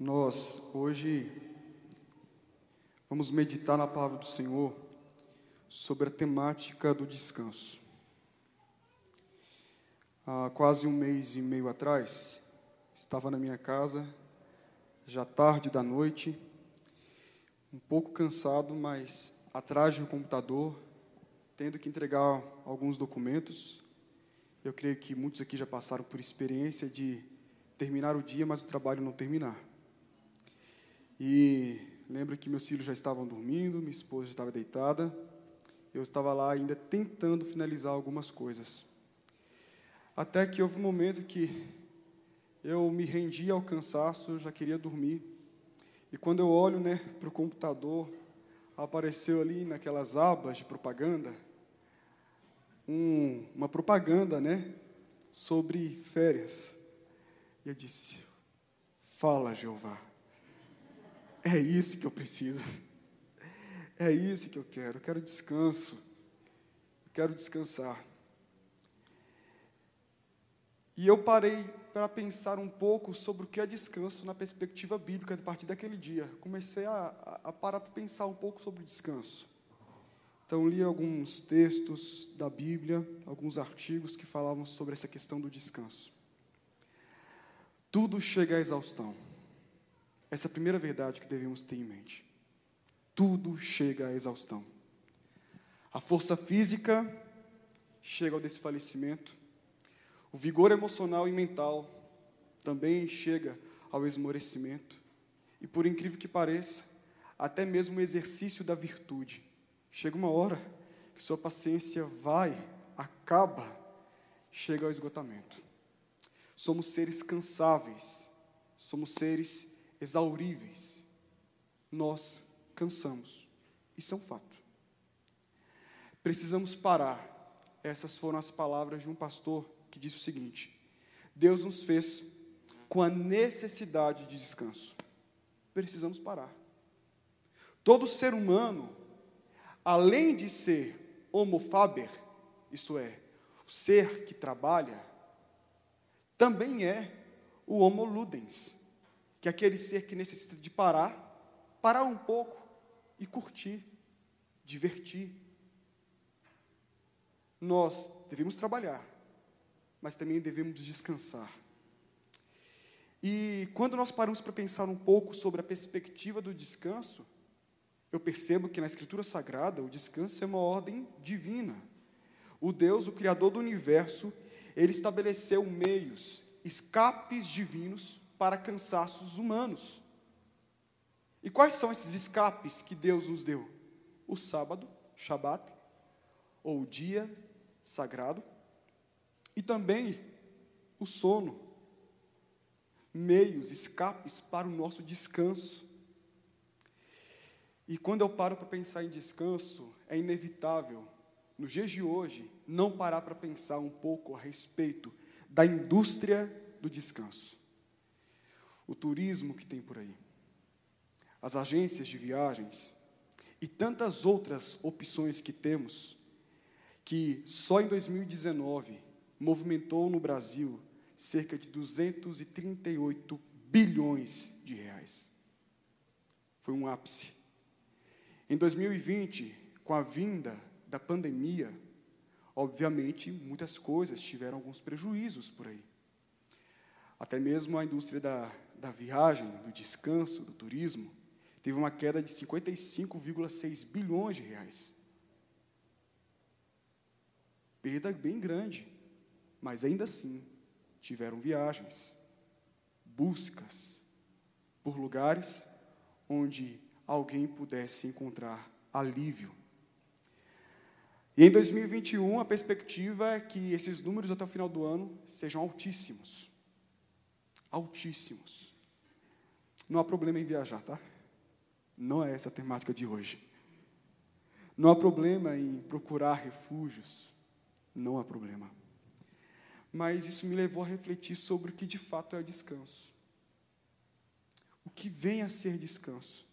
Nós hoje vamos meditar na palavra do Senhor sobre a temática do descanso. Há quase um mês e meio atrás, estava na minha casa, já tarde da noite, um pouco cansado, mas atrás do computador, tendo que entregar alguns documentos. Eu creio que muitos aqui já passaram por experiência de terminar o dia, mas o trabalho não terminar. E lembro que meus filhos já estavam dormindo, minha esposa já estava deitada. Eu estava lá ainda tentando finalizar algumas coisas. Até que houve um momento que eu me rendi ao cansaço, já queria dormir. E quando eu olho né, para o computador, apareceu ali naquelas abas de propaganda, um, uma propaganda né, sobre férias. E eu disse: Fala, Jeová. É isso que eu preciso. É isso que eu quero. Eu quero descanso. Eu quero descansar. E eu parei para pensar um pouco sobre o que é descanso na perspectiva bíblica a partir daquele dia. Comecei a, a parar para pensar um pouco sobre descanso. Então, li alguns textos da Bíblia, alguns artigos que falavam sobre essa questão do descanso. Tudo chega à exaustão. Essa é a primeira verdade que devemos ter em mente. Tudo chega à exaustão. A força física chega ao desfalecimento. O vigor emocional e mental também chega ao esmorecimento. E por incrível que pareça, até mesmo o exercício da virtude. Chega uma hora que sua paciência vai, acaba, chega ao esgotamento. Somos seres cansáveis, somos seres exauríveis. Nós cansamos. Isso é um fato. Precisamos parar. Essas foram as palavras de um pastor que disse o seguinte: Deus nos fez com a necessidade de descanso. Precisamos parar. Todo ser humano, além de ser homo faber, isso é, o ser que trabalha, também é o homo ludens, que aquele ser que necessita de parar, parar um pouco e curtir, divertir. Nós devemos trabalhar, mas também devemos descansar. E quando nós paramos para pensar um pouco sobre a perspectiva do descanso, eu percebo que na Escritura Sagrada o descanso é uma ordem divina. O Deus, o Criador do universo, ele estabeleceu meios, escapes divinos para cansaços humanos. E quais são esses escapes que Deus nos deu? O sábado, Shabat, ou o dia sagrado, e também o sono, meios, escapes para o nosso descanso. E quando eu paro para pensar em descanso, é inevitável, nos dias de hoje, não parar para pensar um pouco a respeito da indústria do descanso o turismo que tem por aí, as agências de viagens e tantas outras opções que temos, que só em 2019 movimentou no Brasil cerca de 238 bilhões de reais. Foi um ápice. Em 2020, com a vinda da pandemia, obviamente muitas coisas tiveram alguns prejuízos por aí. Até mesmo a indústria da da viagem, do descanso, do turismo, teve uma queda de 55,6 bilhões de reais. Perda bem grande, mas ainda assim tiveram viagens, buscas por lugares onde alguém pudesse encontrar alívio. E em 2021, a perspectiva é que esses números até o final do ano sejam altíssimos. Altíssimos. Não há problema em viajar, tá? Não é essa a temática de hoje. Não há problema em procurar refúgios. Não há problema. Mas isso me levou a refletir sobre o que de fato é descanso. O que vem a ser descanso?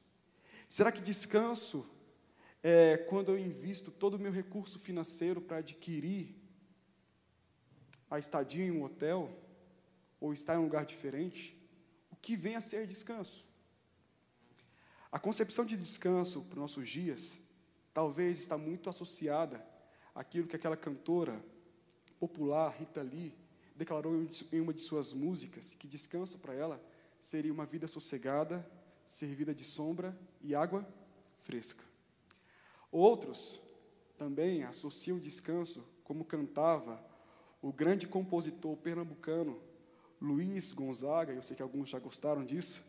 Será que descanso é quando eu invisto todo o meu recurso financeiro para adquirir a estadia em um hotel? Ou estar em um lugar diferente? que vem a ser descanso. A concepção de descanso para os nossos dias talvez está muito associada àquilo que aquela cantora popular, Rita Lee, declarou em uma de suas músicas, que descanso para ela seria uma vida sossegada, servida de sombra e água fresca. Outros também associam descanso, como cantava o grande compositor pernambucano Luiz Gonzaga, eu sei que alguns já gostaram disso,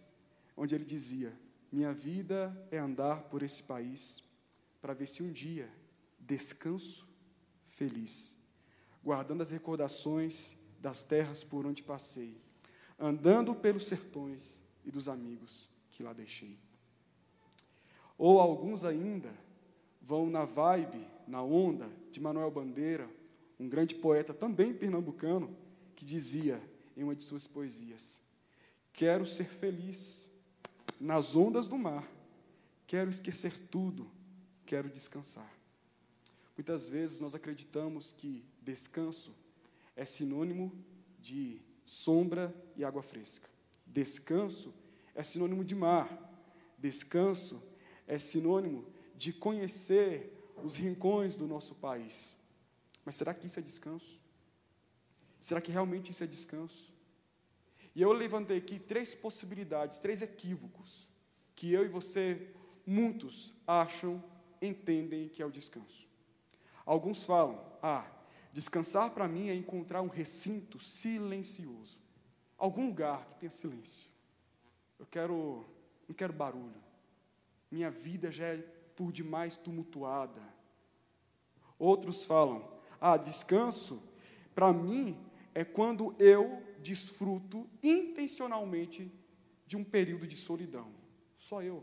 onde ele dizia: Minha vida é andar por esse país para ver se um dia descanso feliz, guardando as recordações das terras por onde passei, andando pelos sertões e dos amigos que lá deixei. Ou alguns ainda vão na vibe, na onda de Manuel Bandeira, um grande poeta também pernambucano, que dizia em uma de suas poesias: Quero ser feliz nas ondas do mar, quero esquecer tudo, quero descansar. Muitas vezes nós acreditamos que descanso é sinônimo de sombra e água fresca. Descanso é sinônimo de mar. Descanso é sinônimo de conhecer os rincões do nosso país. Mas será que isso é descanso? Será que realmente isso é descanso? E eu levantei aqui três possibilidades, três equívocos, que eu e você, muitos, acham, entendem que é o descanso. Alguns falam, ah, descansar para mim é encontrar um recinto silencioso, algum lugar que tenha silêncio. Eu quero, não quero barulho. Minha vida já é por demais tumultuada. Outros falam, ah, descanso, para mim, é quando eu desfruto intencionalmente de um período de solidão. Só eu,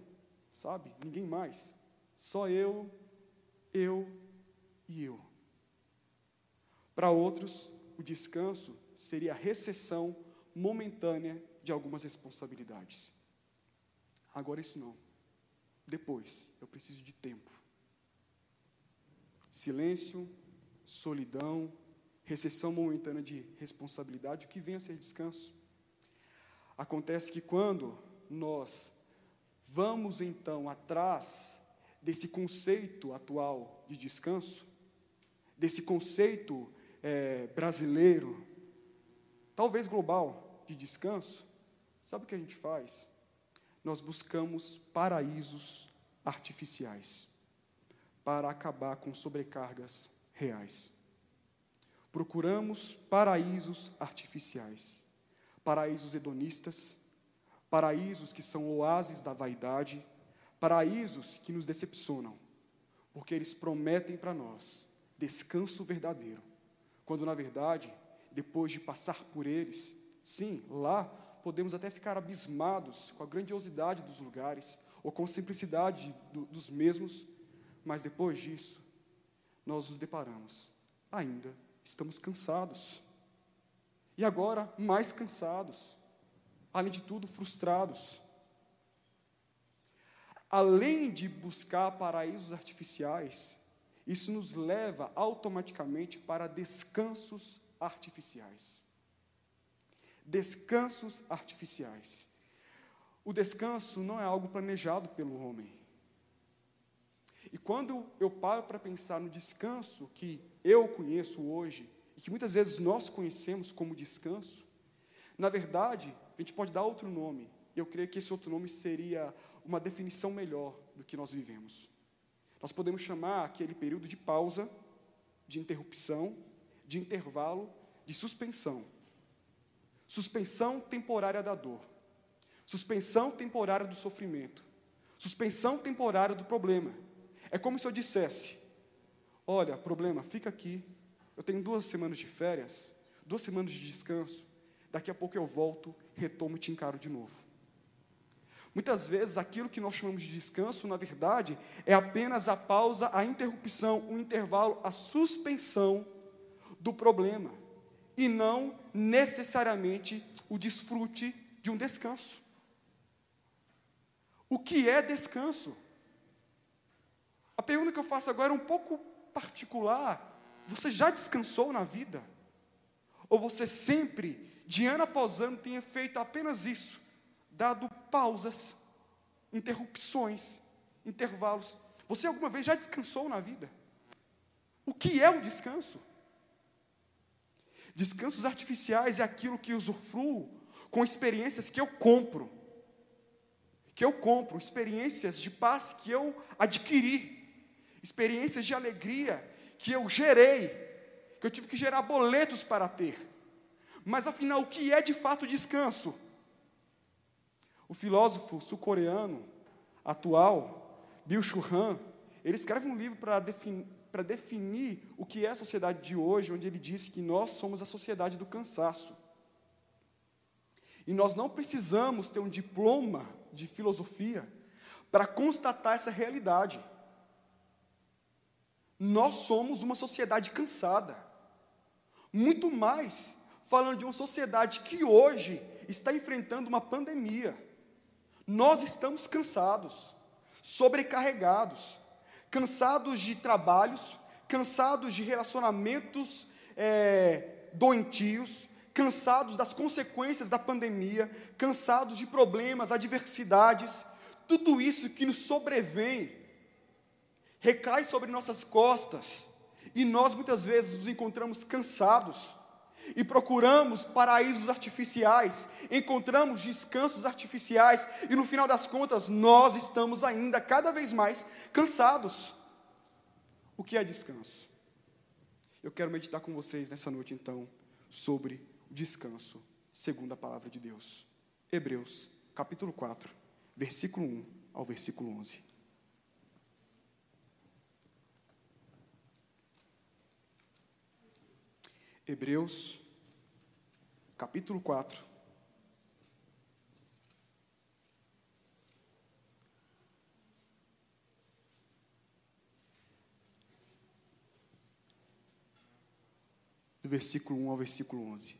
sabe? Ninguém mais. Só eu, eu e eu. Para outros, o descanso seria a recessão momentânea de algumas responsabilidades. Agora, isso não. Depois, eu preciso de tempo. Silêncio, solidão, recessão momentânea de responsabilidade, o que vem a ser descanso. Acontece que quando nós vamos então atrás desse conceito atual de descanso, desse conceito é, brasileiro, talvez global, de descanso, sabe o que a gente faz? Nós buscamos paraísos artificiais para acabar com sobrecargas reais. Procuramos paraísos artificiais, paraísos hedonistas, paraísos que são oásis da vaidade, paraísos que nos decepcionam, porque eles prometem para nós descanso verdadeiro, quando na verdade, depois de passar por eles, sim, lá podemos até ficar abismados com a grandiosidade dos lugares ou com a simplicidade do, dos mesmos, mas depois disso, nós nos deparamos, ainda estamos cansados. E agora, mais cansados, além de tudo, frustrados. Além de buscar paraísos artificiais, isso nos leva automaticamente para descansos artificiais. Descansos artificiais. O descanso não é algo planejado pelo homem. E quando eu paro para pensar no descanso que eu conheço hoje, e que muitas vezes nós conhecemos como descanso, na verdade, a gente pode dar outro nome. Eu creio que esse outro nome seria uma definição melhor do que nós vivemos. Nós podemos chamar aquele período de pausa, de interrupção, de intervalo, de suspensão. Suspensão temporária da dor. Suspensão temporária do sofrimento. Suspensão temporária do problema. É como se eu dissesse: Olha, problema, fica aqui. Eu tenho duas semanas de férias, duas semanas de descanso. Daqui a pouco eu volto, retomo e te encaro de novo. Muitas vezes aquilo que nós chamamos de descanso, na verdade, é apenas a pausa, a interrupção, o intervalo, a suspensão do problema, e não necessariamente o desfrute de um descanso. O que é descanso? A pergunta que eu faço agora é um pouco particular. Você já descansou na vida? Ou você sempre, de ano após ano, tem feito apenas isso? dado pausas, interrupções, intervalos. Você alguma vez já descansou na vida? O que é o descanso? Descansos artificiais é aquilo que usufruo com experiências que eu compro. Que eu compro, experiências de paz que eu adquiri, experiências de alegria que eu gerei, que eu tive que gerar boletos para ter. Mas afinal, o que é de fato descanso? O filósofo sul-coreano atual, Bill Churran, ele escreve um livro para definir para definir o que é a sociedade de hoje, onde ele diz que nós somos a sociedade do cansaço. E nós não precisamos ter um diploma de filosofia para constatar essa realidade. Nós somos uma sociedade cansada. Muito mais falando de uma sociedade que hoje está enfrentando uma pandemia. Nós estamos cansados, sobrecarregados, cansados de trabalhos, cansados de relacionamentos é, doentios, cansados das consequências da pandemia, cansados de problemas, adversidades, tudo isso que nos sobrevém, recai sobre nossas costas, e nós muitas vezes nos encontramos cansados, e procuramos paraísos artificiais, encontramos descansos artificiais, e no final das contas, nós estamos ainda cada vez mais cansados. O que é descanso? Eu quero meditar com vocês nessa noite, então, sobre o descanso, segundo a palavra de Deus. Hebreus, capítulo 4, versículo 1 ao versículo 11. Hebreus, capítulo 4. Do versículo 1 ao versículo 11.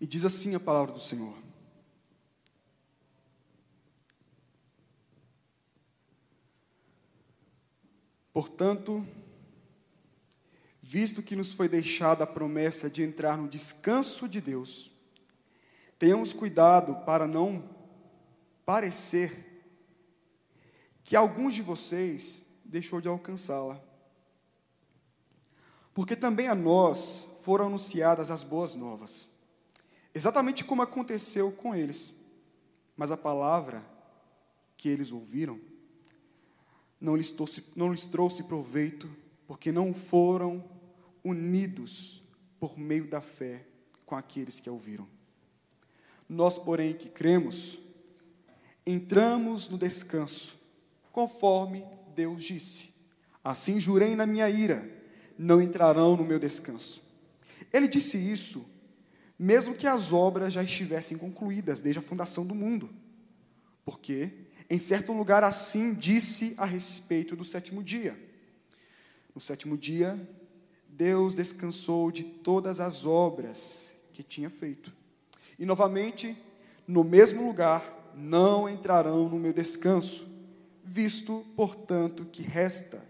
E diz assim a palavra do Senhor: Portanto, visto que nos foi deixada a promessa de entrar no descanso de Deus, tenhamos cuidado para não parecer que alguns de vocês deixou de alcançá-la. Porque também a nós foram anunciadas as boas novas, exatamente como aconteceu com eles. Mas a palavra que eles ouviram não lhes trouxe, não lhes trouxe proveito, porque não foram unidos por meio da fé com aqueles que a ouviram. Nós, porém, que cremos, entramos no descanso, conforme Deus disse: Assim jurei na minha ira, não entrarão no meu descanso. Ele disse isso, mesmo que as obras já estivessem concluídas desde a fundação do mundo. Porque, em certo lugar, assim disse a respeito do sétimo dia. No sétimo dia, Deus descansou de todas as obras que tinha feito. E novamente, no mesmo lugar, não entrarão no meu descanso, visto, portanto, que resta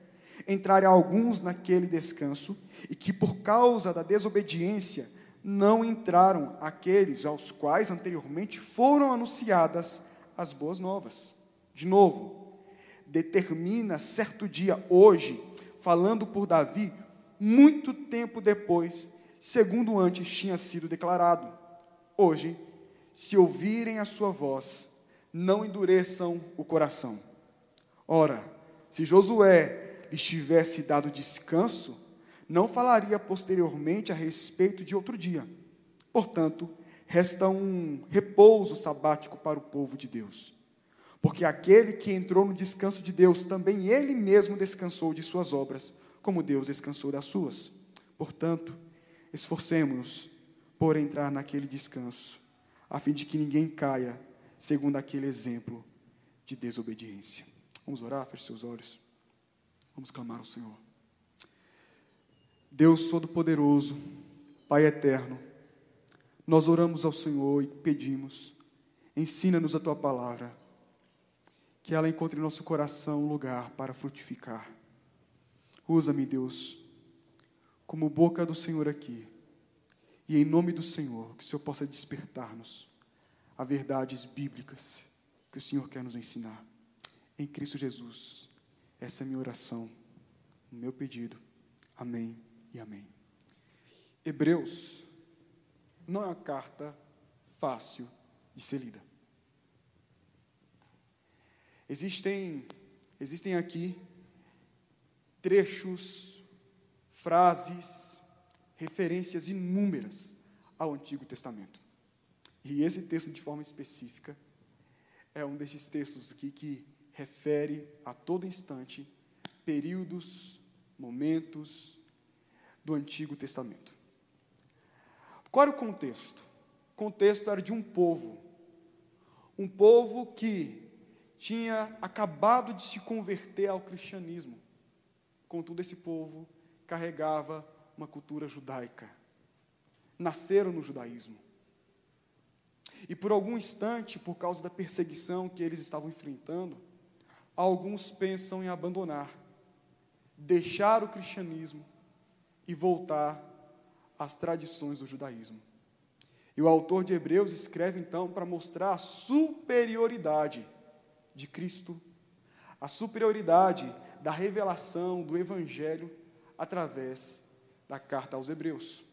entrarem alguns naquele descanso, e que por causa da desobediência não entraram aqueles aos quais anteriormente foram anunciadas as boas novas. De novo, determina certo dia, hoje, falando por Davi, muito tempo depois, segundo antes tinha sido declarado. Hoje, se ouvirem a sua voz, não endureçam o coração. Ora, se Josué lhes tivesse dado descanso, não falaria posteriormente a respeito de outro dia. Portanto, resta um repouso sabático para o povo de Deus. Porque aquele que entrou no descanso de Deus, também ele mesmo descansou de suas obras como Deus descansou das suas. Portanto, esforcemos-nos por entrar naquele descanso, a fim de que ninguém caia segundo aquele exemplo de desobediência. Vamos orar, feche seus olhos. Vamos clamar ao Senhor. Deus Todo-Poderoso, Pai Eterno, nós oramos ao Senhor e pedimos, ensina-nos a tua palavra, que ela encontre em nosso coração um lugar para frutificar. Usa-me, Deus, como boca do Senhor aqui, E em nome do Senhor, que o Senhor possa despertar-nos a verdades bíblicas que o Senhor quer nos ensinar. Em Cristo Jesus. Essa é a minha oração, o meu pedido. Amém e amém. Hebreus não é uma carta fácil de ser lida. Existem, existem aqui trechos, frases, referências inúmeras ao Antigo Testamento. E esse texto, de forma específica, é um desses textos aqui que refere a todo instante períodos, momentos do Antigo Testamento. Qual era o contexto? O contexto era de um povo, um povo que tinha acabado de se converter ao cristianismo. Contudo, esse povo carregava uma cultura judaica. Nasceram no judaísmo. E por algum instante, por causa da perseguição que eles estavam enfrentando, alguns pensam em abandonar, deixar o cristianismo e voltar às tradições do judaísmo. E o autor de Hebreus escreve então para mostrar a superioridade de Cristo, a superioridade da revelação do Evangelho através da carta aos Hebreus.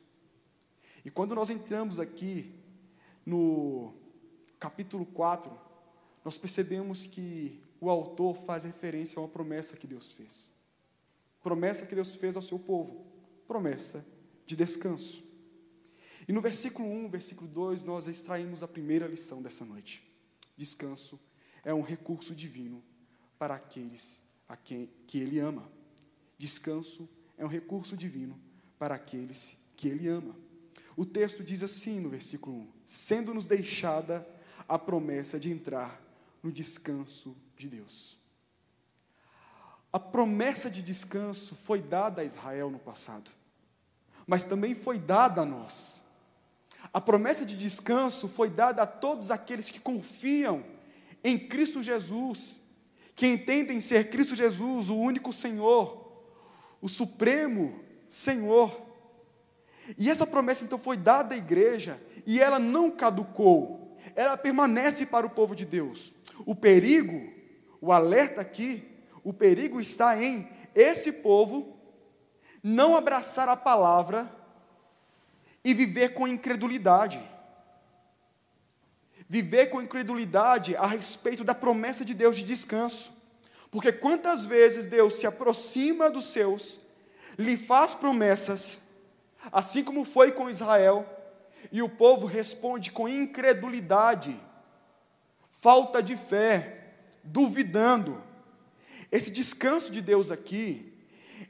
E quando nós entramos aqui no capítulo 4, nós percebemos que o autor faz referência a uma promessa que Deus fez. Promessa que Deus fez ao seu povo. Promessa de descanso. E no versículo 1, versículo 2, nós extraímos a primeira lição dessa noite. Descanso é um recurso divino para aqueles a quem que ele ama. Descanso é um recurso divino para aqueles que ele ama. O texto diz assim no versículo 1: sendo-nos deixada a promessa de entrar no descanso de Deus. A promessa de descanso foi dada a Israel no passado, mas também foi dada a nós. A promessa de descanso foi dada a todos aqueles que confiam em Cristo Jesus, que entendem ser Cristo Jesus o único Senhor, o supremo Senhor. E essa promessa então foi dada à igreja e ela não caducou, ela permanece para o povo de Deus. O perigo, o alerta aqui, o perigo está em esse povo não abraçar a palavra e viver com incredulidade. Viver com incredulidade a respeito da promessa de Deus de descanso. Porque quantas vezes Deus se aproxima dos seus, lhe faz promessas, assim como foi com Israel, e o povo responde com incredulidade, falta de fé, duvidando. Esse descanso de Deus aqui,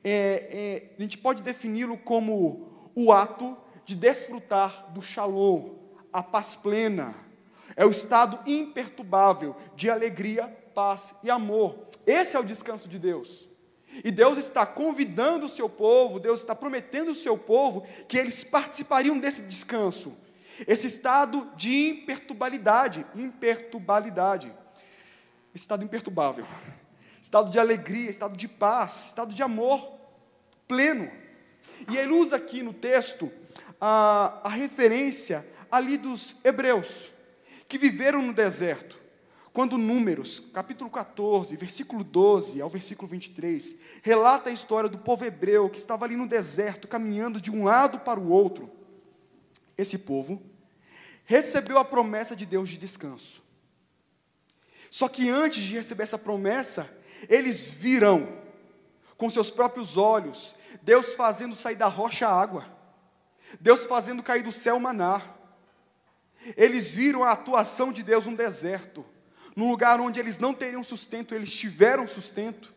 é, é, a gente pode defini-lo como o ato de desfrutar do shalom, a paz plena. É o estado imperturbável de alegria, paz e amor. Esse é o descanso de Deus. E Deus está convidando o seu povo, Deus está prometendo ao seu povo que eles participariam desse descanso. Esse estado de imperturbabilidade, imperturbabilidade. Estado imperturbável. Estado de alegria, estado de paz, estado de amor pleno. E ele usa aqui no texto a, a referência ali dos hebreus, que viveram no deserto. Quando Números, capítulo 14, versículo 12 ao versículo 23, relata a história do povo hebreu que estava ali no deserto, caminhando de um lado para o outro. Esse povo recebeu a promessa de Deus de descanso. Só que antes de receber essa promessa, eles viram com seus próprios olhos Deus fazendo sair da rocha água, Deus fazendo cair do céu maná. Eles viram a atuação de Deus no deserto num lugar onde eles não teriam sustento, eles tiveram sustento.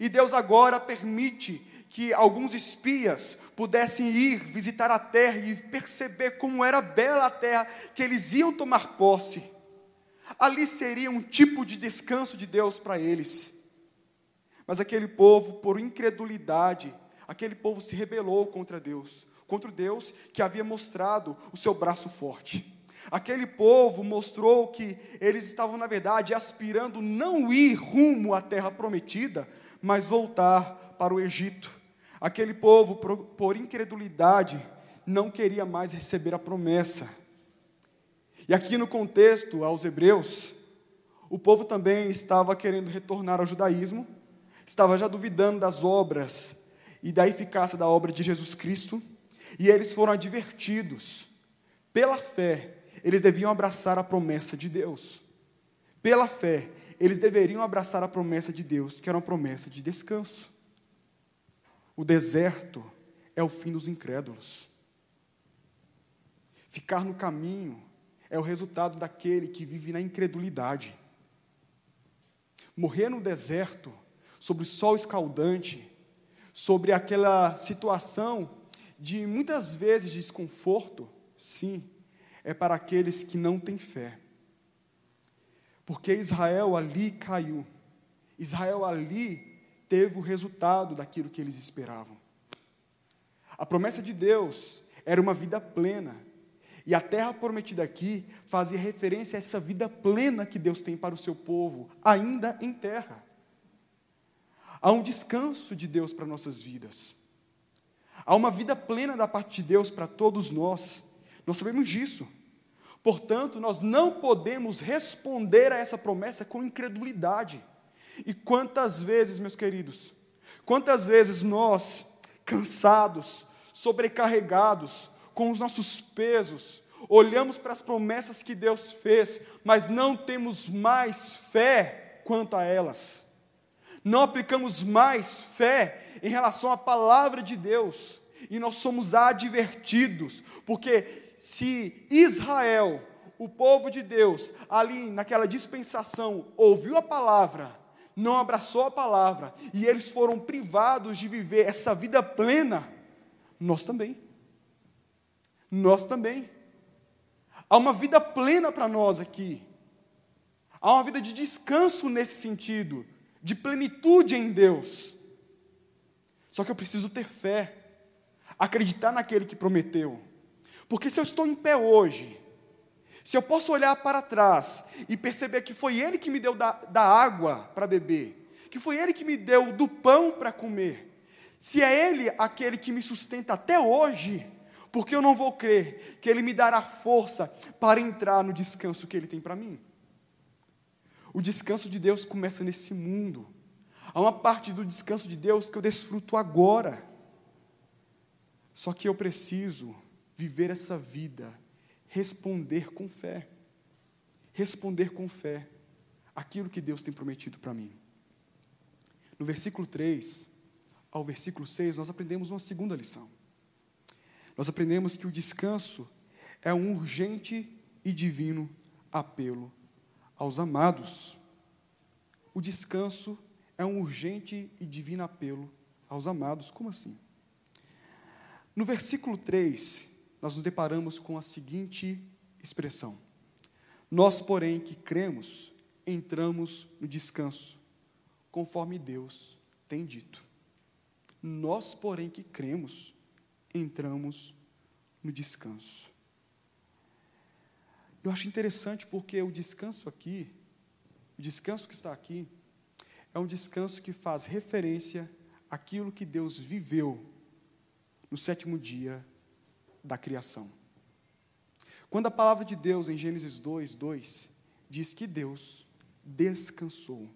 E Deus agora permite que alguns espias pudessem ir visitar a terra e perceber como era bela a terra que eles iam tomar posse. Ali seria um tipo de descanso de Deus para eles. Mas aquele povo, por incredulidade, aquele povo se rebelou contra Deus, contra o Deus que havia mostrado o seu braço forte. Aquele povo mostrou que eles estavam, na verdade, aspirando não ir rumo à terra prometida, mas voltar para o Egito. Aquele povo, por, incredulidade, não queria mais receber a promessa. E aqui no contexto aos Hebreus, o povo também estava querendo retornar ao judaísmo, estava já duvidando das obras e da eficácia da obra de Jesus Cristo, e eles foram advertidos, pela fé, eles deviam abraçar a promessa de Deus. Pela fé, eles deveriam abraçar a promessa de Deus, que era uma promessa de descanso. O deserto é o fim dos incrédulos. Ficar no caminho é o resultado daquele que vive na incredulidade. Morrer no deserto, sobre o sol escaldante, sobre aquela situação de muitas vezes desconforto, sim, é para aqueles que não têm fé. Porque Israel ali caiu. Israel ali teve o resultado daquilo que eles esperavam. A promessa de Deus era uma vida plena. E a terra prometida aqui fazia referência a essa vida plena que Deus tem para o seu povo, ainda em terra. Há um descanso de Deus para nossas vidas. Há uma vida plena da parte de Deus para todos nós. Nós sabemos disso. Portanto, nós não podemos responder a essa promessa com incredulidade. E quantas vezes, meus queridos, quantas vezes nós, cansados, sobrecarregados, com os nossos pesos, olhamos para as promessas que Deus fez, mas não temos mais fé quanto a elas. Não aplicamos mais fé em relação à palavra de Deus, e nós somos advertidos, porque se Israel, o povo de Deus, ali naquela dispensação, ouviu a palavra, não abraçou a palavra, e eles foram privados de viver essa vida plena, nós também. Nós também. Há uma vida plena para nós aqui. Há uma vida de descanso nesse sentido, de plenitude em Deus. Só que eu preciso ter fé, acreditar naquele que prometeu. Porque se eu estou em pé hoje, se eu posso olhar para trás e perceber que foi Ele que me deu da, da água para beber, que foi Ele que me deu do pão para comer, se é Ele aquele que me sustenta até hoje, porque eu não vou crer que Ele me dará força para entrar no descanso que Ele tem para mim. O descanso de Deus começa nesse mundo. Há uma parte do descanso de Deus que eu desfruto agora. Só que eu preciso viver essa vida, responder com fé. Responder com fé aquilo que Deus tem prometido para mim. No versículo 3 ao versículo 6, nós aprendemos uma segunda lição. Nós aprendemos que o descanso é um urgente e divino apelo aos amados. O descanso é um urgente e divino apelo aos amados. Como assim? No versículo 3, nós nos deparamos com a seguinte expressão: Nós, porém, que cremos, entramos no descanso, conforme Deus tem dito. Nós, porém, que cremos, entramos no descanso. Eu acho interessante porque o descanso aqui, o descanso que está aqui, é um descanso que faz referência àquilo que Deus viveu no sétimo dia da criação. Quando a palavra de Deus, em Gênesis 2, 2, diz que Deus descansou.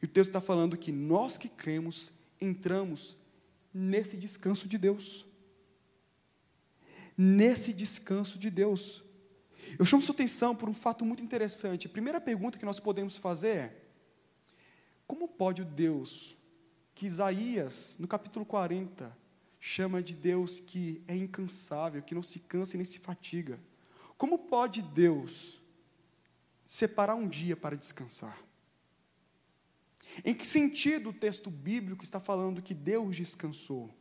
E o texto está falando que nós que cremos entramos nesse descanso de Deus. Nesse descanso de Deus. Eu chamo sua atenção por um fato muito interessante. A primeira pergunta que nós podemos fazer é: como pode o Deus que Isaías, no capítulo 40, chama de Deus que é incansável, que não se cansa e nem se fatiga. Como pode Deus separar um dia para descansar? Em que sentido o texto bíblico está falando que Deus descansou?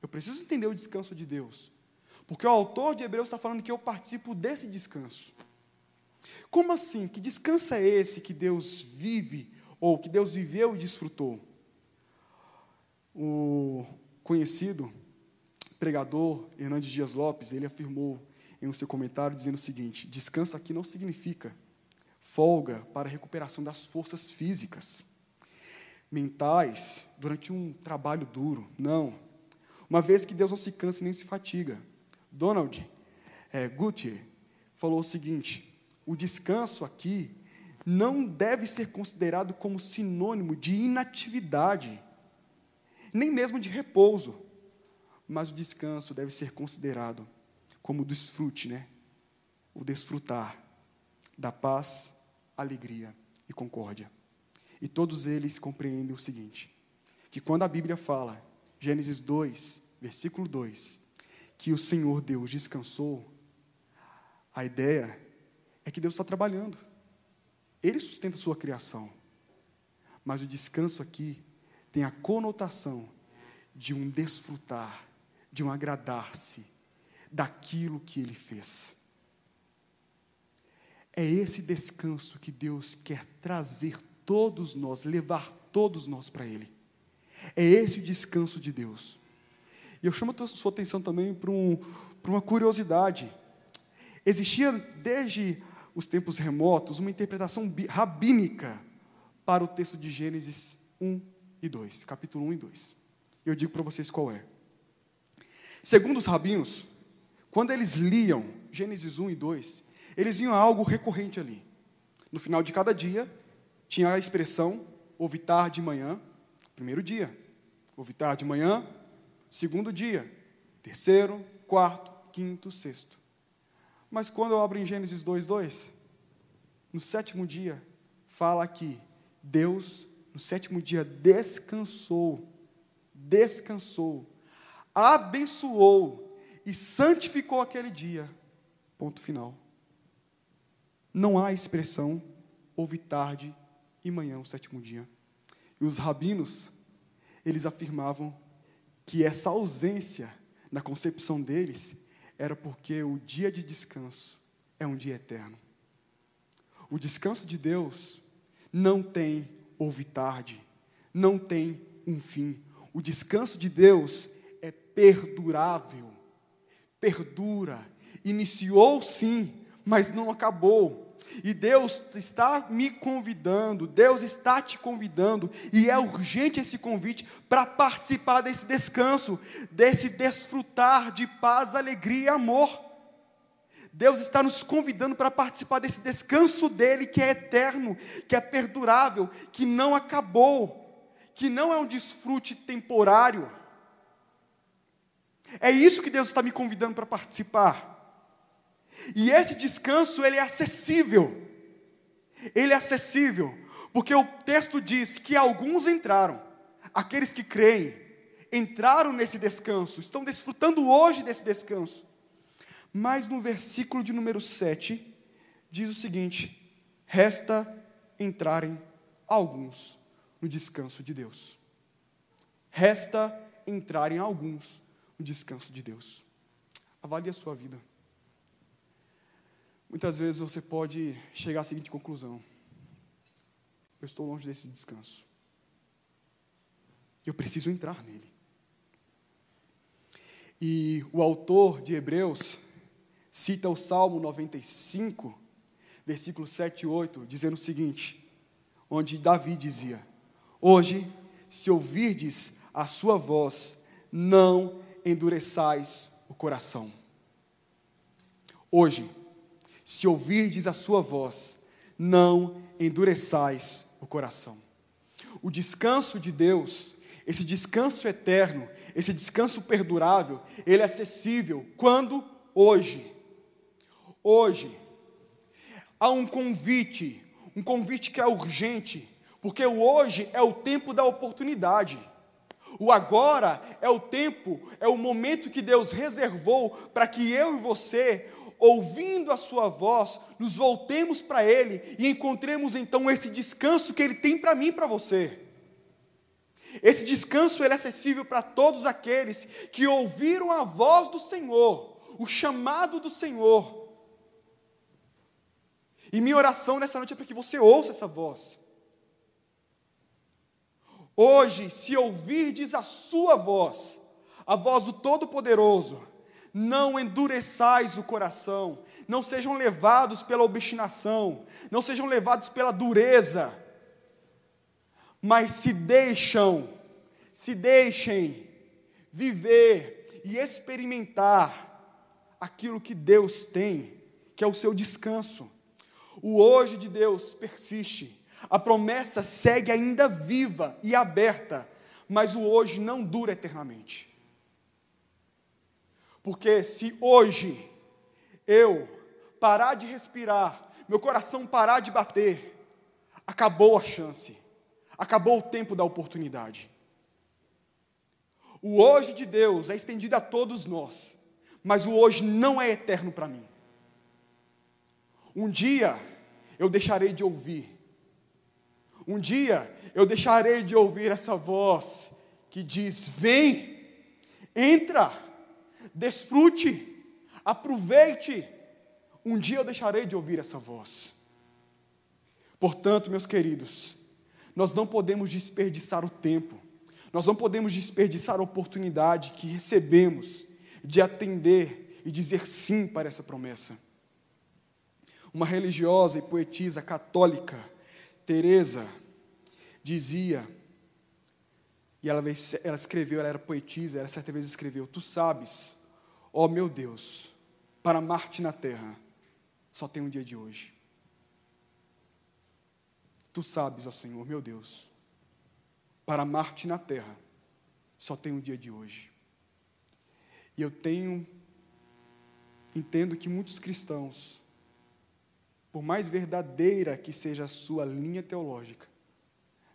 Eu preciso entender o descanso de Deus, porque o autor de Hebreus está falando que eu participo desse descanso. Como assim? Que descanso é esse que Deus vive, ou que Deus viveu e desfrutou? O conhecido pregador Hernandes Dias Lopes, ele afirmou em um seu comentário dizendo o seguinte: descanso aqui não significa folga para a recuperação das forças físicas, mentais, durante um trabalho duro. Não. uma vez que Deus não se cansa nem se fatiga. Donald é, falou o seguinte: o descanso aqui não deve ser considerado como sinônimo de inatividade, nem mesmo de repouso, mas o descanso deve ser considerado como desfrute, né? O desfrutar da paz, alegria e concórdia. E todos eles compreendem o seguinte: que quando a Bíblia fala, Gênesis 2, versículo 2, que o Senhor Deus descansou, a ideia é que Deus está trabalhando. Ele sustenta a sua criação. Mas o descanso aqui tem a conotação de um desfrutar, de um agradar-se daquilo que ele fez. É esse descanso que Deus quer trazer todos nós, levar todos nós para Ele. É esse o descanso de Deus. E eu chamo a sua atenção também para, um, uma curiosidade. Existia desde os tempos remotos, uma interpretação rabínica para o texto de Gênesis 1 e 2, capítulo 1 e 2. Eu digo para vocês qual é. Segundo os rabinos, quando eles liam Gênesis 1 e 2, eles viam algo recorrente ali. No final de cada dia, tinha a expressão ovitar de manhã, primeiro dia. Ovitar de manhã, segundo dia. Terceiro, quarto, quinto, sexto. Mas quando eu abro em Gênesis 2:2, no sétimo dia, fala que Deus, no sétimo dia, descansou, descansou, abençoou e santificou aquele dia. Ponto final. Não há expressão houve tarde e manhã, o sétimo dia. E os rabinos, eles afirmavam que essa ausência na concepção deles era porque o dia de descanso é um dia eterno. O descanso de Deus não tem houve tarde, não tem um fim. O descanso de Deus é perdurável, perdura. Iniciou sim, mas não acabou. E Deus está me convidando, Deus está te convidando, e é urgente esse convite para participar desse descanso, desse desfrutar de paz, alegria e amor. Deus está nos convidando para participar desse descanso dele que é eterno, que é perdurável, que não acabou, que não é um desfrute temporário. É isso que Deus está me convidando para participar. E esse descanso, ele é acessível. Ele é acessível, porque o texto diz que alguns entraram, aqueles que creem, entraram nesse descanso, estão desfrutando hoje desse descanso. Mas no versículo de número 7, diz o seguinte: resta entrarem alguns no descanso de Deus. Resta entrarem alguns no descanso de Deus. Avalie a sua vida. Muitas vezes você pode chegar à seguinte conclusão: eu estou longe desse descanso. Eu preciso entrar nele. E o autor de Hebreus cita o Salmo 95, versículo 7 e 8, dizendo o seguinte: onde Davi dizia: Hoje, se ouvirdes a sua voz, não endureçais o coração. Hoje, se ouvirdes a sua voz, não endureçais o coração. O descanso de Deus, esse descanso eterno, esse descanso perdurável, ele é acessível quando hoje. Hoje há um convite, um convite que é urgente, porque o hoje é o tempo da oportunidade. O agora é o tempo, é o momento que Deus reservou para que eu e você ouvindo a Sua voz, nos voltemos para Ele e encontremos então esse descanso que Ele tem para mim e para você. Esse descanso ele é acessível para todos aqueles que ouviram a voz do Senhor, o chamado do Senhor. E minha oração nessa noite é para que você ouça essa voz. Hoje, se ouvirdes a sua voz, a voz do Todo-Poderoso, não endureçais o coração, não sejam levados pela obstinação, não sejam levados pela dureza, mas se deixam, se deixem viver e experimentar aquilo que Deus tem, que é o seu descanso. O hoje de Deus persiste. A promessa segue ainda viva e aberta, mas o hoje não dura eternamente. Porque se hoje eu parar de respirar, meu coração parar de bater, acabou a chance, acabou o tempo da oportunidade. O hoje de Deus é estendido a todos nós, mas o hoje não é eterno para mim. Um dia eu deixarei de ouvir, um dia eu deixarei de ouvir essa voz que diz: Vem, entra, desfrute, aproveite. Um dia eu deixarei de ouvir essa voz. Portanto, meus queridos, nós não podemos desperdiçar o tempo, nós não podemos desperdiçar a oportunidade que recebemos de atender e dizer sim para essa promessa. Uma religiosa e poetisa católica, Teresa, dizia, e ela, ela escreveu, ela era poetisa, ela certa vez escreveu: Tu sabes, ó meu Deus, para Marte na terra, só tem um dia de hoje. Tu sabes, ó Senhor, meu Deus, para Marte na terra, só tem um dia de hoje. E eu tenho, entendo que muitos cristãos, por mais verdadeira que seja a sua linha teológica,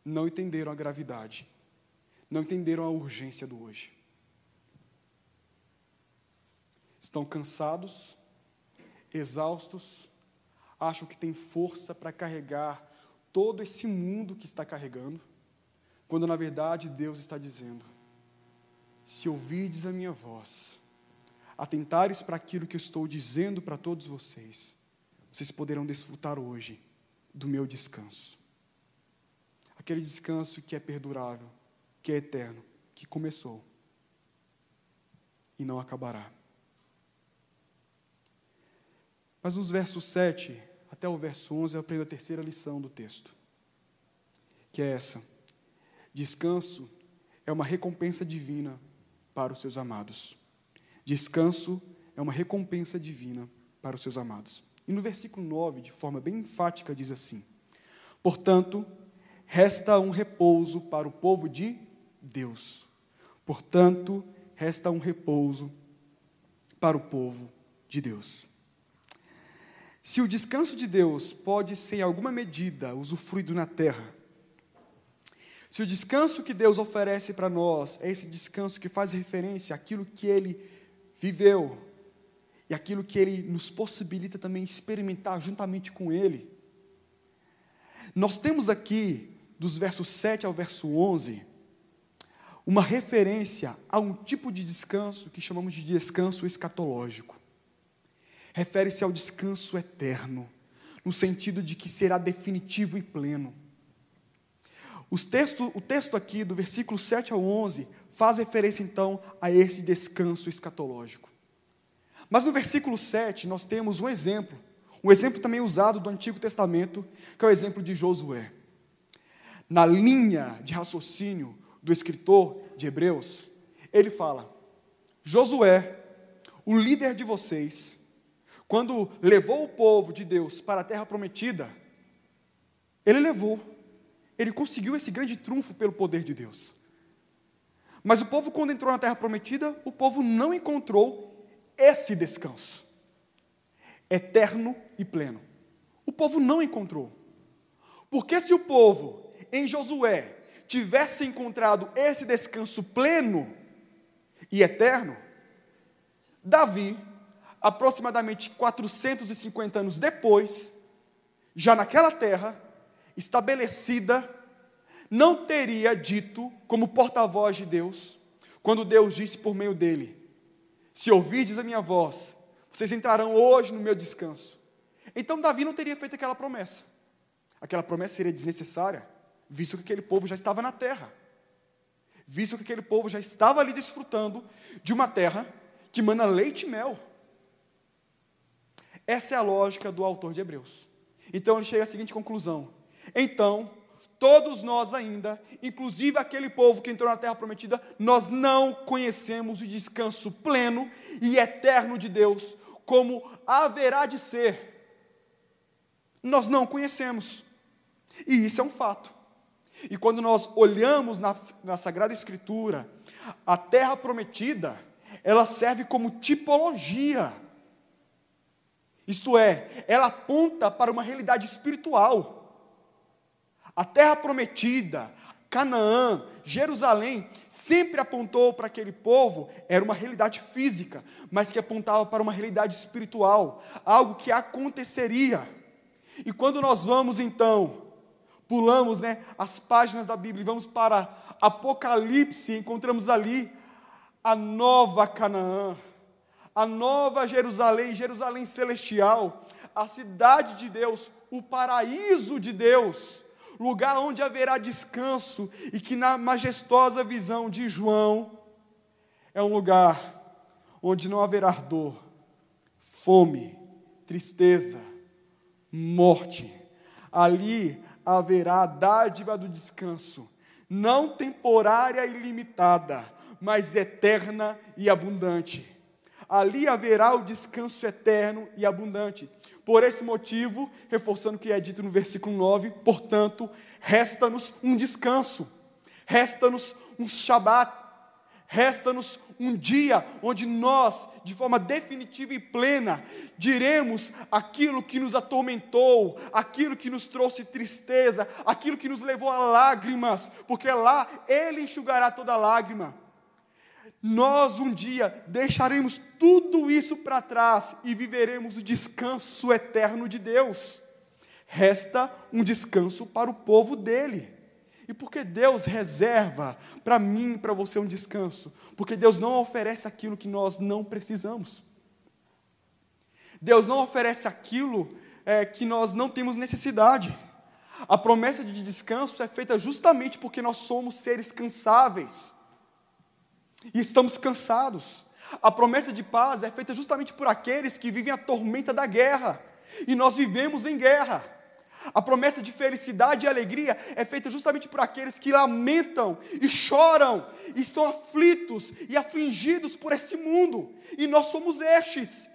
não entenderam a gravidade, não entenderam a urgência do hoje. Estão cansados, exaustos, acham que têm força para carregar todo esse mundo que está carregando, quando na verdade Deus está dizendo: se ouvides a minha voz, atentares para aquilo que eu estou dizendo para todos vocês, vocês poderão desfrutar hoje do meu descanso. Aquele descanso que é perdurável, que é eterno, que começou e não acabará. Mas nos versos 7 até o verso 11 eu aprendo a terceira lição do texto, que é essa: descanso é uma recompensa divina para os seus amados. Descanso é uma recompensa divina para os seus amados. E no versículo 9, de forma bem enfática, diz assim: Portanto, resta um repouso para o povo de Deus. Portanto, resta um repouso para o povo de Deus. Se o descanso de Deus pode ser, em alguma medida, usufruído na terra, se o descanso que Deus oferece para nós é esse descanso que faz referência àquilo que Ele viveu e aquilo que Ele nos possibilita também experimentar juntamente com Ele, nós temos aqui, dos versos 7 ao verso 11, uma referência a um tipo de descanso que chamamos de descanso escatológico. Refere-se ao descanso eterno, no sentido de que será definitivo e pleno texto, o texto aqui, do versículo 7 ao 11, faz referência então a esse descanso escatológico. Mas no versículo 7 nós temos um exemplo, um exemplo também usado do Antigo Testamento, que é o exemplo de Josué. Na linha de raciocínio do escritor de Hebreus, ele fala: Josué, o líder de vocês, quando levou o povo de Deus para a terra prometida, ele levou ele conseguiu esse grande trunfo pelo poder de Deus. Mas o povo, quando entrou na terra prometida, o povo não encontrou esse descanso eterno e pleno. O povo não encontrou. Porque se o povo, em Josué, tivesse encontrado esse descanso pleno e eterno, Davi, aproximadamente 450 anos depois, já naquela terra, estabelecida, não teria dito, como porta-voz de Deus, quando Deus disse por meio dele: Se ouvirdes a minha voz, vocês entrarão hoje no meu descanso. Então Davi não teria feito aquela promessa. Aquela promessa seria desnecessária, visto que aquele povo já estava na terra. Visto que aquele povo já estava ali desfrutando de uma terra que mana leite e mel. Essa é a lógica do autor de Hebreus. Então ele chega à seguinte conclusão: então, todos nós ainda, inclusive aquele povo que entrou na terra prometida, nós não conhecemos o descanso pleno e eterno de Deus, como haverá de ser. Nós não conhecemos. E isso é um fato. E quando nós olhamos na, na Sagrada Escritura, a terra prometida, ela serve como tipologia. Isto é, ela aponta para uma realidade espiritual. A terra prometida, Canaã, Jerusalém, sempre apontou para aquele povo, era uma realidade física, mas que apontava para uma realidade espiritual, algo que aconteceria. E quando nós vamos então, pulamos né, as páginas da Bíblia e vamos para Apocalipse, encontramos ali a nova Canaã, a nova Jerusalém, Jerusalém celestial, a cidade de Deus, o paraíso de Deus lugar onde haverá descanso, e que na majestosa visão de João, é um lugar onde não haverá dor, fome, tristeza, morte. Ali haverá a dádiva do descanso, não temporária e limitada, mas eterna e abundante. Ali haverá o descanso eterno e abundante. Por esse motivo, reforçando o que é dito no versículo 9, portanto, resta-nos um descanso, resta-nos um Shabat, resta-nos um dia onde nós, de forma definitiva e plena, diremos aquilo que nos atormentou, aquilo que nos trouxe tristeza, aquilo que nos levou a lágrimas, porque lá Ele enxugará toda lágrima nós um dia deixaremos tudo isso para trás e viveremos o descanso eterno de Deus. Resta um descanso para o povo dele. E por que Deus reserva para mim e para você um descanso? Porque Deus não oferece aquilo que nós não precisamos. Deus não oferece aquilo é, que nós não temos necessidade. A promessa de descanso é feita justamente porque nós somos seres cansáveis e estamos cansados. A promessa de paz é feita justamente por aqueles que vivem a tormenta da guerra, e nós vivemos em guerra. A promessa de felicidade e alegria é feita justamente por aqueles que lamentam e choram, e estão aflitos e afligidos por esse mundo, e nós somos estes.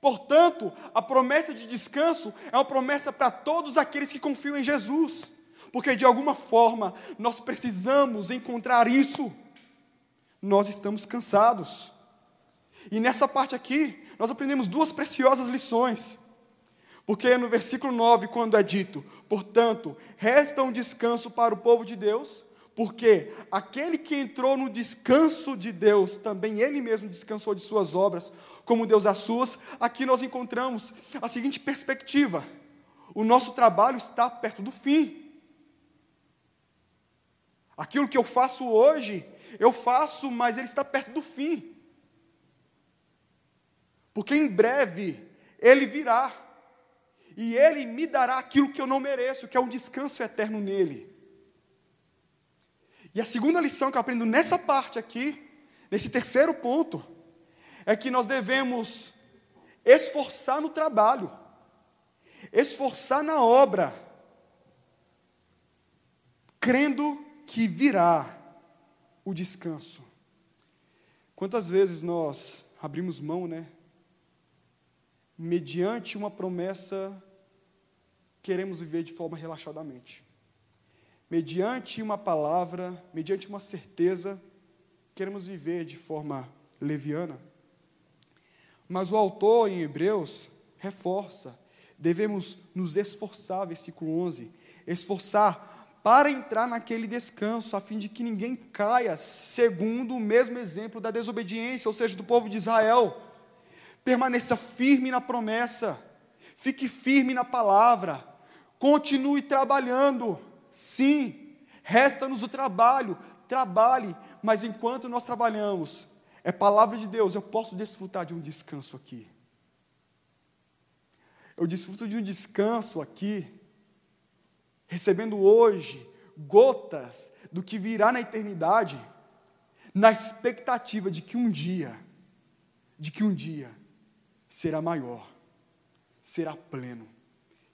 Portanto, a promessa de descanso é uma promessa para todos aqueles que confiam em Jesus, porque de alguma forma nós precisamos encontrar isso nós estamos cansados. E nessa parte aqui, nós aprendemos duas preciosas lições. Porque no versículo 9, quando é dito, portanto, resta um descanso para o povo de Deus, porque aquele que entrou no descanso de Deus, também ele mesmo descansou de suas obras, como Deus as suas, aqui nós encontramos a seguinte perspectiva: o nosso trabalho está perto do fim. Aquilo que eu faço hoje eu faço, mas ele está perto do fim. Porque em breve ele virá. E ele me dará aquilo que eu não mereço, que é um descanso eterno nele. E a segunda lição que eu aprendo nessa parte aqui, nesse terceiro ponto, é que nós devemos esforçar no trabalho, esforçar na obra, crendo que virá o descanso. Quantas vezes nós abrimos mão, né? Mediante uma promessa, queremos viver de forma relaxadamente. Mediante uma palavra, mediante uma certeza, queremos viver de forma leviana. Mas o autor em Hebreus reforça: devemos nos esforçar, versículo 11, esforçar para entrar naquele descanso, a fim de que ninguém caia, segundo o mesmo exemplo da desobediência, ou seja, do povo de Israel. Permaneça firme na promessa, fique firme na palavra, continue trabalhando. Sim, resta-nos o trabalho, trabalhe, mas enquanto nós trabalhamos, é palavra de Deus, eu posso desfrutar de um descanso aqui. Eu desfruto de um descanso aqui recebendo hoje gotas do que virá na eternidade, na expectativa de que um dia, de que um dia será maior, será pleno,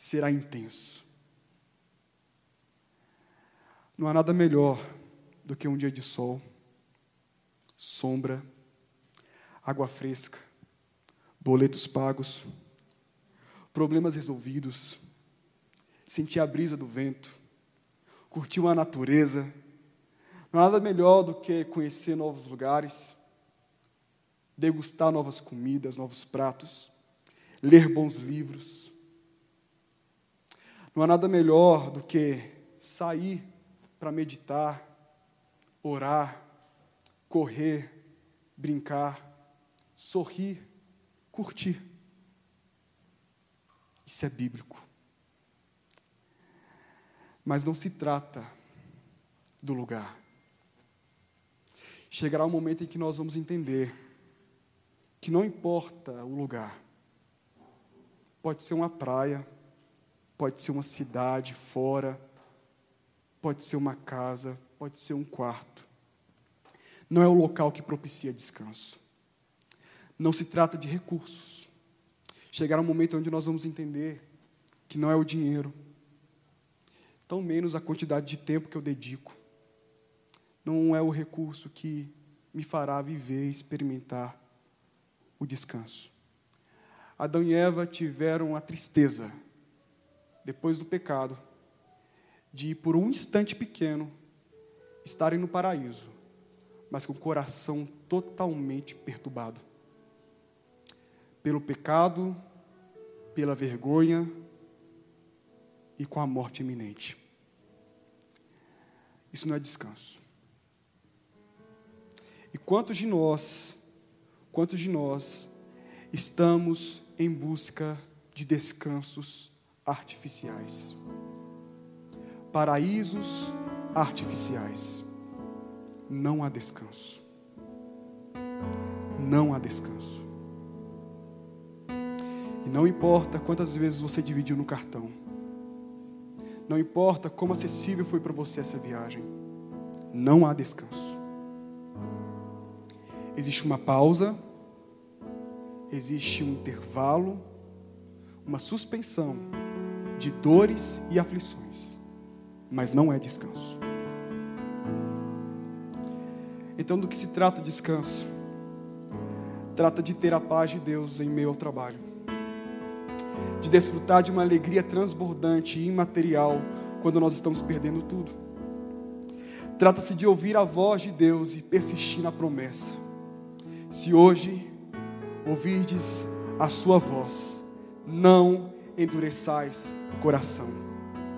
será intenso. Não há nada melhor do que um dia de sol, sombra, água fresca, boletos pagos, problemas resolvidos, sentir a brisa do vento, curtir uma natureza. Não há nada melhor do que conhecer novos lugares, degustar novas comidas, novos pratos, ler bons livros. Não há nada melhor do que sair para meditar, orar, correr, brincar, sorrir, curtir. Isso é bíblico. Mas não se trata do lugar. Chegará um momento em que nós vamos entender que não importa o lugar, pode ser uma praia, pode ser uma cidade fora, pode ser uma casa, pode ser um quarto. Não é o local que propicia descanso. Não se trata de recursos. Chegará um momento onde nós vamos entender que não é o dinheiro, tão menos a quantidade de tempo que eu dedico. Não é o recurso que me fará viver e experimentar o descanso. Adão e Eva tiveram a tristeza, depois do pecado, de por um instante pequeno estarem no paraíso, mas com o coração totalmente perturbado pelo pecado, pela vergonha e com a morte iminente. Isso não é descanso. E quantos de nós, quantos de nós estamos em busca de descansos artificiais? Paraísos artificiais. Não há descanso. Não há descanso. E não importa quantas vezes você dividiu no cartão. Não importa como acessível foi para você essa viagem. Não há descanso. Existe uma pausa, existe um intervalo, uma suspensão de dores e aflições, mas não é descanso. Então, do que se trata o descanso? Trata de ter a paz de Deus em meio ao trabalho de desfrutar de uma alegria transbordante e imaterial quando nós estamos perdendo tudo. Trata-se de ouvir a voz de Deus e persistir na promessa. Se hoje ouvirdes a sua voz, não endureçais o coração.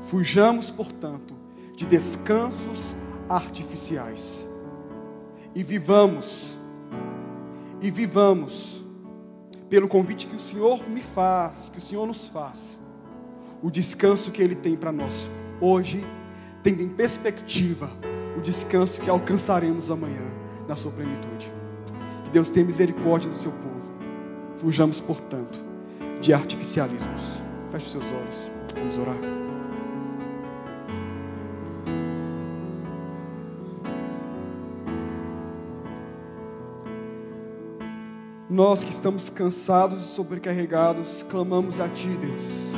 Fujamos, portanto, de descansos artificiais e vivamos, e vivamos pelo convite que o Senhor me faz, que o Senhor nos faz, o descanso que Ele tem para nós hoje, tendo em perspectiva o descanso que alcançaremos amanhã na sua plenitude. Que Deus tenha misericórdia do seu povo. Fujamos, portanto, de artificialismos. Feche seus olhos. Vamos orar. Nós que estamos cansados e sobrecarregados, clamamos a Ti, Deus.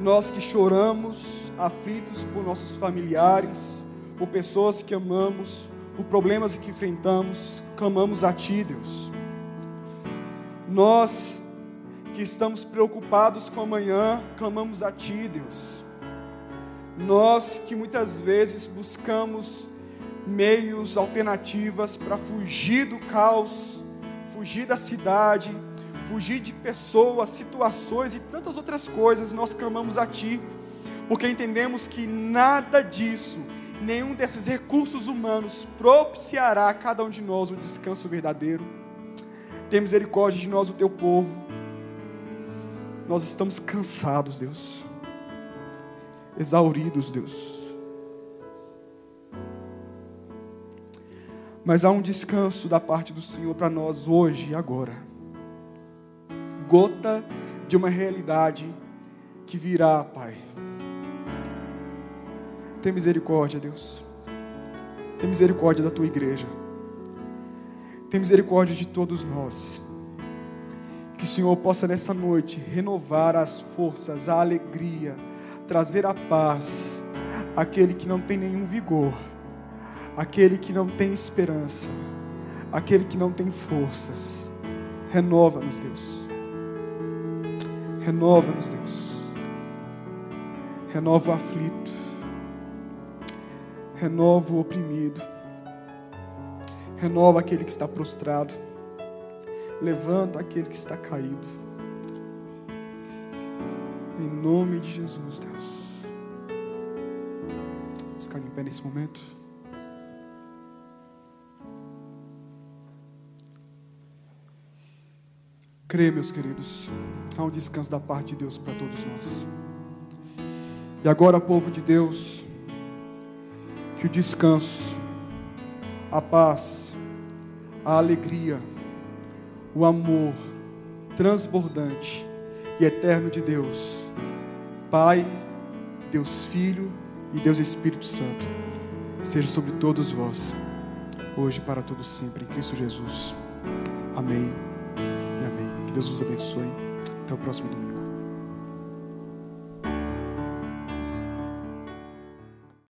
Nós que choramos, aflitos por nossos familiares, por pessoas que amamos, por problemas que enfrentamos, clamamos a Ti, Deus. Nós que estamos preocupados com amanhã, clamamos a Ti, Deus. Nós que muitas vezes buscamos meios, alternativas para fugir do caos, fugir da cidade, fugir de pessoas, situações e tantas outras coisas, nós clamamos a Ti, porque entendemos que nada disso, nenhum desses recursos humanos propiciará a cada um de nós o descanso verdadeiro. Tem misericórdia de nós, o Teu povo. Nós estamos cansados, Deus, exauridos, Deus Mas há um descanso da parte do Senhor para nós hoje e agora. Gota de uma realidade que virá, Pai. Tem misericórdia, Deus. Tem misericórdia da tua igreja. Tem misericórdia de todos nós. Que o Senhor possa nessa noite renovar as forças, a alegria, trazer a paz, aquele que não tem nenhum vigor, aquele que não tem esperança, aquele que não tem forças. Renova-nos, Deus. Renova-nos, Deus. Renova o aflito. Renova o oprimido. Renova aquele que está prostrado. Levanta aquele que está caído. Em nome de Jesus, Deus. Vamos ficar em pé nesse momento. Crê, meus queridos, há um descanso da parte de Deus para todos nós. E agora, povo de Deus, que o descanso, a paz, a alegria, o amor transbordante e eterno de Deus, Pai, Deus Filho e Deus Espírito Santo, esteja sobre todos vós, hoje para todos sempre, em Cristo Jesus. Amém e amém. Que Deus vos abençoe. Até o próximo domingo.